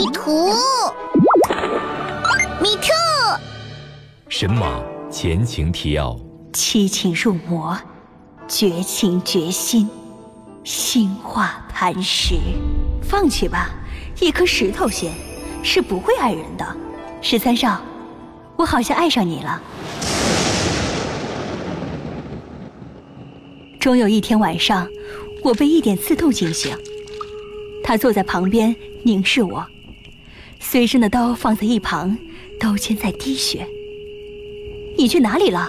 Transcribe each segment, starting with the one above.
迷途，迷兔。神马前情提要：七情入魔，绝情绝心，心化磐石。放弃吧，一颗石头心是不会爱人的。十三少，我好像爱上你了。终有一天晚上，我被一点刺痛惊醒。他坐在旁边凝视我，随身的刀放在一旁，刀尖在滴血。你去哪里了？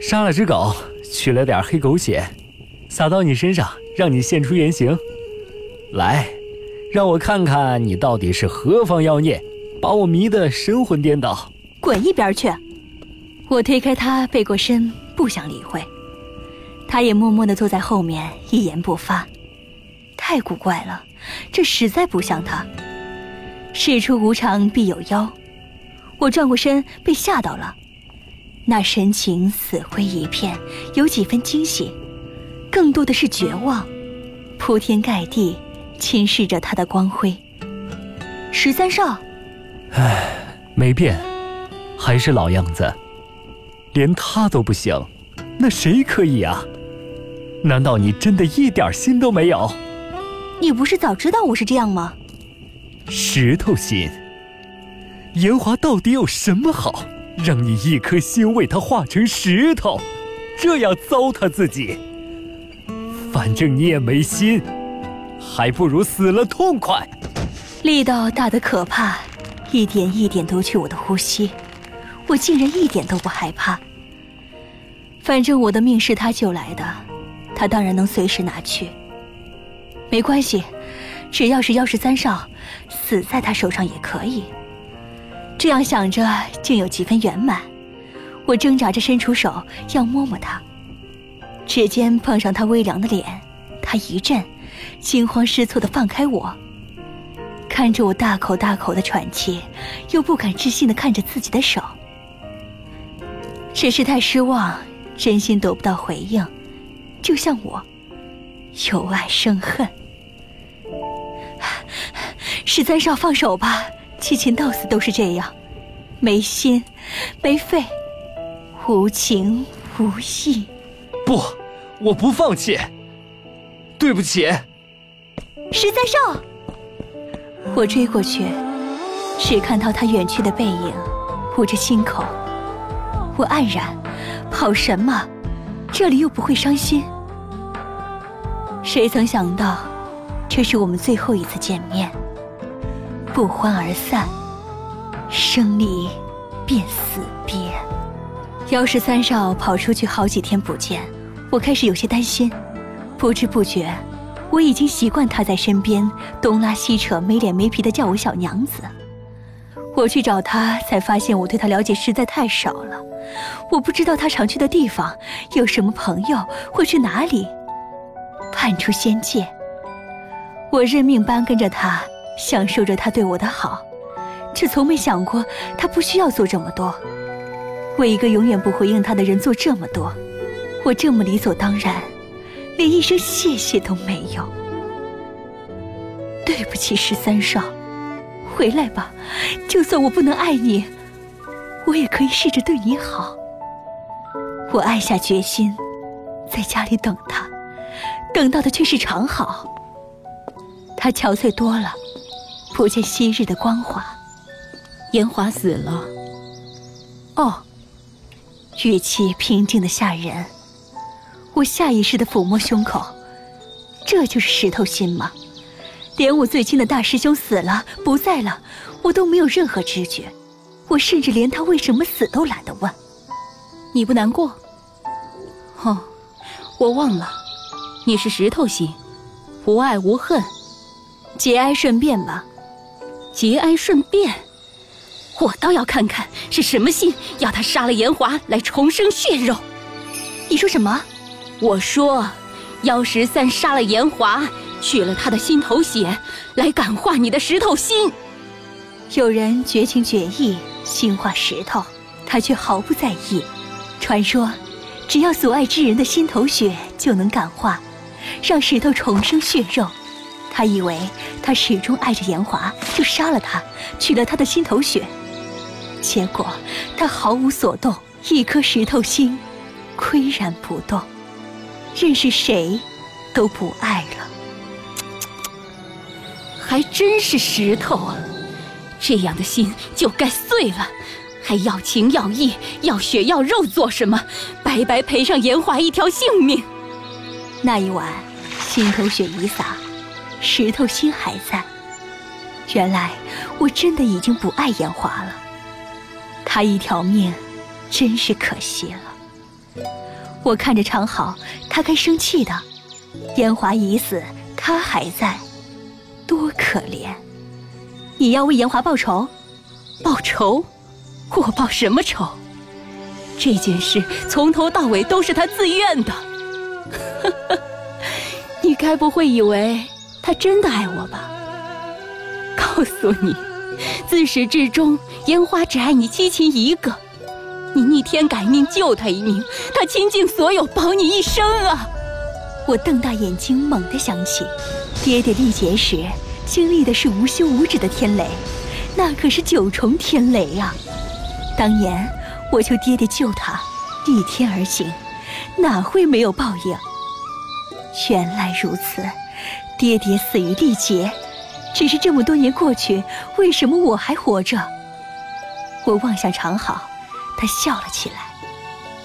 杀了只狗，取了点黑狗血，撒到你身上，让你现出原形。来，让我看看你到底是何方妖孽，把我迷得神魂颠倒。滚一边去！我推开他，背过身，不想理会。他也默默地坐在后面，一言不发。太古怪了，这实在不像他。事出无常必有妖，我转过身，被吓到了。那神情死灰一片，有几分惊喜，更多的是绝望。铺天盖地，侵蚀着他的光辉。十三少，唉，没变，还是老样子。连他都不行，那谁可以啊？难道你真的一点心都没有？你不是早知道我是这样吗？石头心，严华到底有什么好，让你一颗心为他化成石头，这样糟蹋自己？反正你也没心，还不如死了痛快。力道大得可怕，一点一点夺去我的呼吸，我竟然一点都不害怕。反正我的命是他救来的。他当然能随时拿去，没关系，只要是妖十三少，死在他手上也可以。这样想着，竟有几分圆满。我挣扎着伸出手要摸摸他，指尖碰上他微凉的脸，他一震，惊慌失措的放开我，看着我大口大口的喘气，又不敢置信的看着自己的手，只是太失望，真心得不到回应。就像我，由爱生恨。十三少，放手吧，七擒到死都是这样，没心，没肺，无情无义。不，我不放弃。对不起，十三少。我追过去，只看到他远去的背影，捂着心口。我黯然，跑什么？这里又不会伤心。谁曾想到，这是我们最后一次见面。不欢而散，生离便死别。妖十三少跑出去好几天不见，我开始有些担心。不知不觉，我已经习惯他在身边东拉西扯、没脸没皮的叫我小娘子。我去找他，才发现我对他了解实在太少了。我不知道他常去的地方，有什么朋友，会去哪里，叛出仙界。我认命般跟着他，享受着他对我的好，却从没想过他不需要做这么多，为一个永远不回应他的人做这么多，我这么理所当然，连一声谢谢都没有。对不起，十三少，回来吧，就算我不能爱你。我也可以试着对你好。我暗下决心，在家里等他，等到的却是长好。他憔悴多了，不见昔日的光华。严华死了。哦，语气平静的吓人。我下意识的抚摸胸口，这就是石头心吗？连我最亲的大师兄死了，不在了，我都没有任何知觉。我甚至连他为什么死都懒得问。你不难过？哦，我忘了，你是石头心，无爱无恨，节哀顺变吧。节哀顺变，我倒要看看是什么心要他杀了严华来重生血肉。你说什么？我说，妖十三杀了严华，取了他的心头血，来感化你的石头心。有人绝情绝义。心化石头，他却毫不在意。传说，只要所爱之人的心头血就能感化，让石头重生血肉。他以为他始终爱着严华，就杀了他，取了他的心头血。结果他毫无所动，一颗石头心，岿然不动，认识谁都不爱了。还真是石头啊！这样的心就该碎了，还要情要义要血要肉做什么？白白赔上严华一条性命。那一晚，心头血已洒，石头心还在。原来我真的已经不爱严华了，他一条命，真是可惜了。我看着常好，他该生气的。严华已死，他还在，多可怜。你要为严华报仇？报仇？我报什么仇？这件事从头到尾都是他自愿的。你该不会以为他真的爱我吧？告诉你，自始至终，烟花只爱你七情一个。你逆天改命救他一命，他倾尽所有保你一生啊！我瞪大眼睛，猛地想起，爹爹历劫时经历的是无休无止的天雷，那可是九重天雷啊！当年我求爹爹救他，逆天而行，哪会没有报应？原来如此，爹爹死于历劫，只是这么多年过去，为什么我还活着？我望向长好，他笑了起来。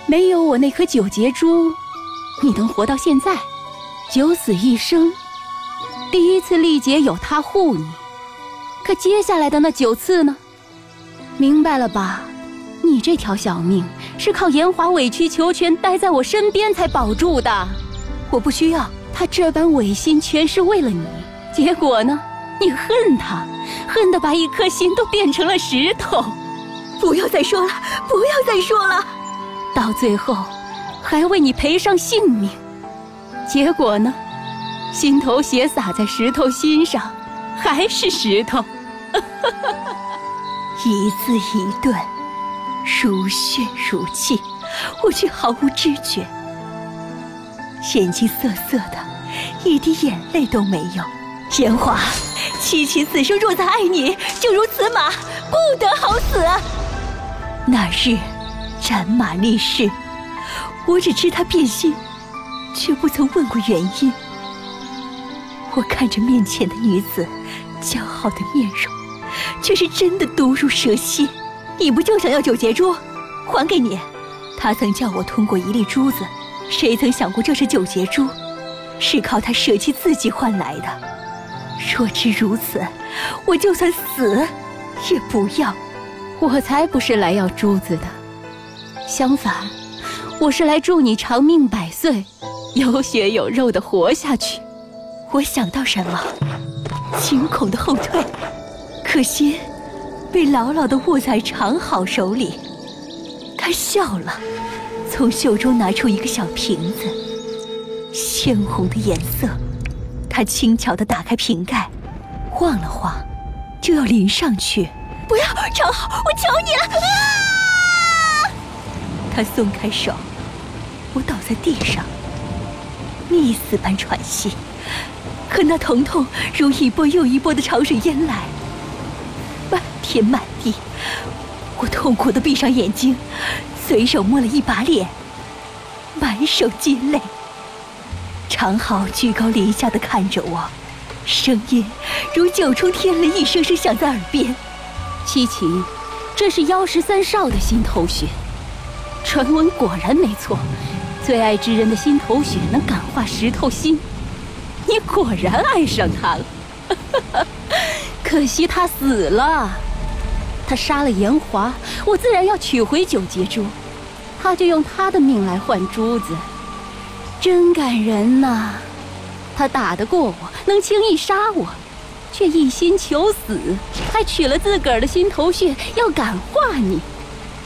没有我那颗九节珠，你能活到现在？九死一生，第一次历劫有他护你，可接下来的那九次呢？明白了吧？你这条小命是靠严华委曲求全待在我身边才保住的。我不需要他这般违心，全是为了你。结果呢？你恨他，恨得把一颗心都变成了石头。不要再说了，不要再说了。到最后，还为你赔上性命。结果呢？心头血洒在石头心上，还是石头。一字一顿，如血如泣，我却毫无知觉。眼睛涩涩的，一滴眼泪都没有。烟华，七七此生若再爱你，就如此马，不得好死。那日斩马立誓，我只知他变心，却不曾问过原因。我看着面前的女子，姣好的面容，却是真的毒如蛇蝎。你不就想要九节珠？还给你。他曾叫我通过一粒珠子。谁曾想过这是九节珠，是靠他舍弃自己换来的。若知如此，我就算死也不要。我才不是来要珠子的，相反，我是来祝你长命百岁，有血有肉的活下去。我想到什么，惊恐的后退，可心被牢牢的握在长好手里。他笑了。从袖中拿出一个小瓶子，鲜红的颜色。他轻巧地打开瓶盖，晃了晃，就要淋上去。不要，长浩，我求你了！啊！他松开手，我倒在地上，溺死般喘息。可那疼痛如一波又一波的潮水淹来，漫天漫地。我痛苦地闭上眼睛。随手摸了一把脸，满手积泪。常浩居高临下的看着我，声音如九重天雷一声声响在耳边。七情，这是妖十三少的心头血。传闻果然没错，最爱之人的心头血能感化石头心。你果然爱上他了，可惜他死了。他杀了严华，我自然要取回九节珠，他就用他的命来换珠子，真感人呐！他打得过我，能轻易杀我，却一心求死，还取了自个儿的心头血要感化你。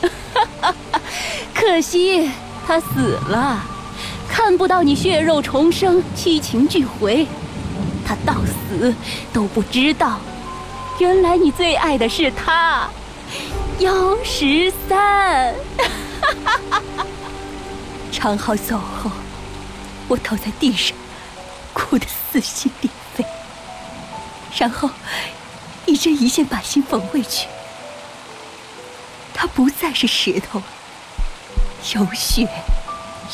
可惜他死了，看不到你血肉重生，七情俱回，他到死都不知道。原来你最爱的是他，幺十三。常浩走后，我倒在地上，哭得撕心裂肺。然后一针一线把心缝回去。它不再是石头，有血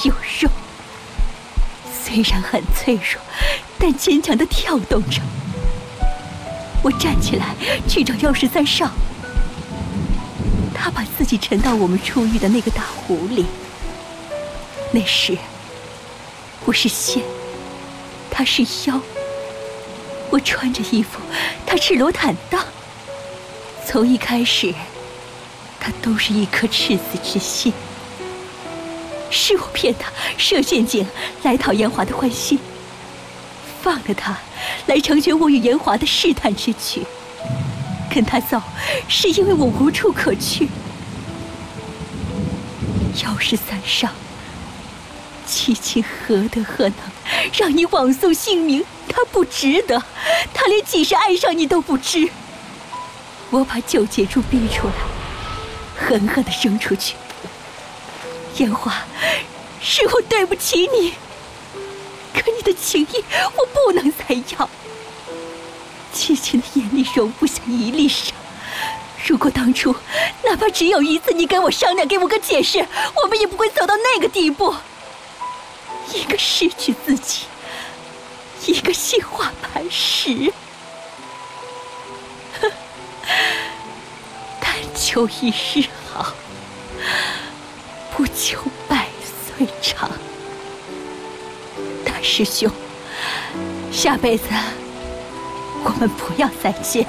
有肉，虽然很脆弱，但坚强的跳动着。我站起来去找幺十三少，他把自己沉到我们出狱的那个大湖里。那时我是仙，他是妖。我穿着衣服，他赤裸坦荡。从一开始。他都是一颗赤子之心，是我骗他设陷阱来讨严华的欢心，放了他来成全我与严华的试探之举。跟他走，是因为我无处可去。要是三少，七情何德何能，让你枉送性命？他不值得，他连几时爱上你都不知。我把九节珠逼出来。狠狠的扔出去，烟花，是我对不起你。可你的情谊我不能再要。七情的眼里容不下一粒沙。如果当初哪怕只有一次，你跟我商量，给我个解释，我们也不会走到那个地步。一个失去自己，一个心化磐石。但求一日好，不求百岁长。大师兄，下辈子我们不要再见。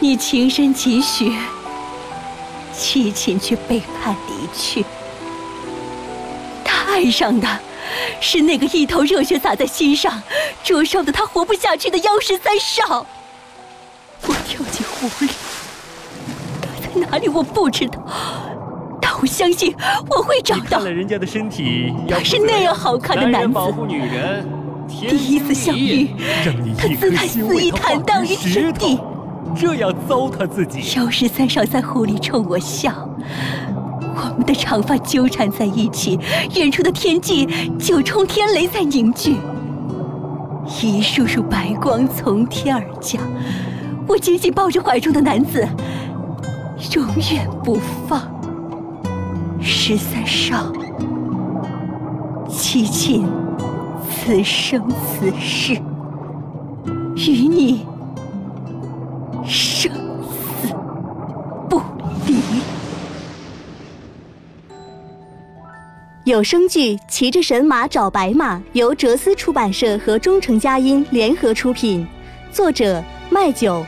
你情深几许，七琴却背叛离去。他爱上的是那个一头热血洒在心上，灼烧的他活不下去的妖十三少。我跳进湖里。他在哪里我不知道，我相信我会找到。看了人家的身体，他是那样好看的男子。保护女人，第一次相遇，他姿态肆意坦荡于天地，这样糟蹋自己。萧十三少在湖里冲我笑，我们的长发纠缠在一起，远处的天际九重天雷在凝聚，一束束白光从天而降。我紧紧抱着怀中的男子。永远不放，十三少，七琴，此生此世，与你生死不离。有声剧《骑着神马找白马》由哲思出版社和中诚佳音联合出品，作者麦九，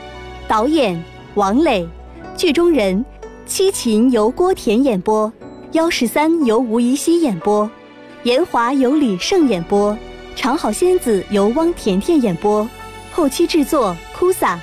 导演王磊。剧中人，七琴由郭田演播，幺十三由吴宜希演播，严华由李胜演播，长好仙子由汪甜甜演播，后期制作：哭撒。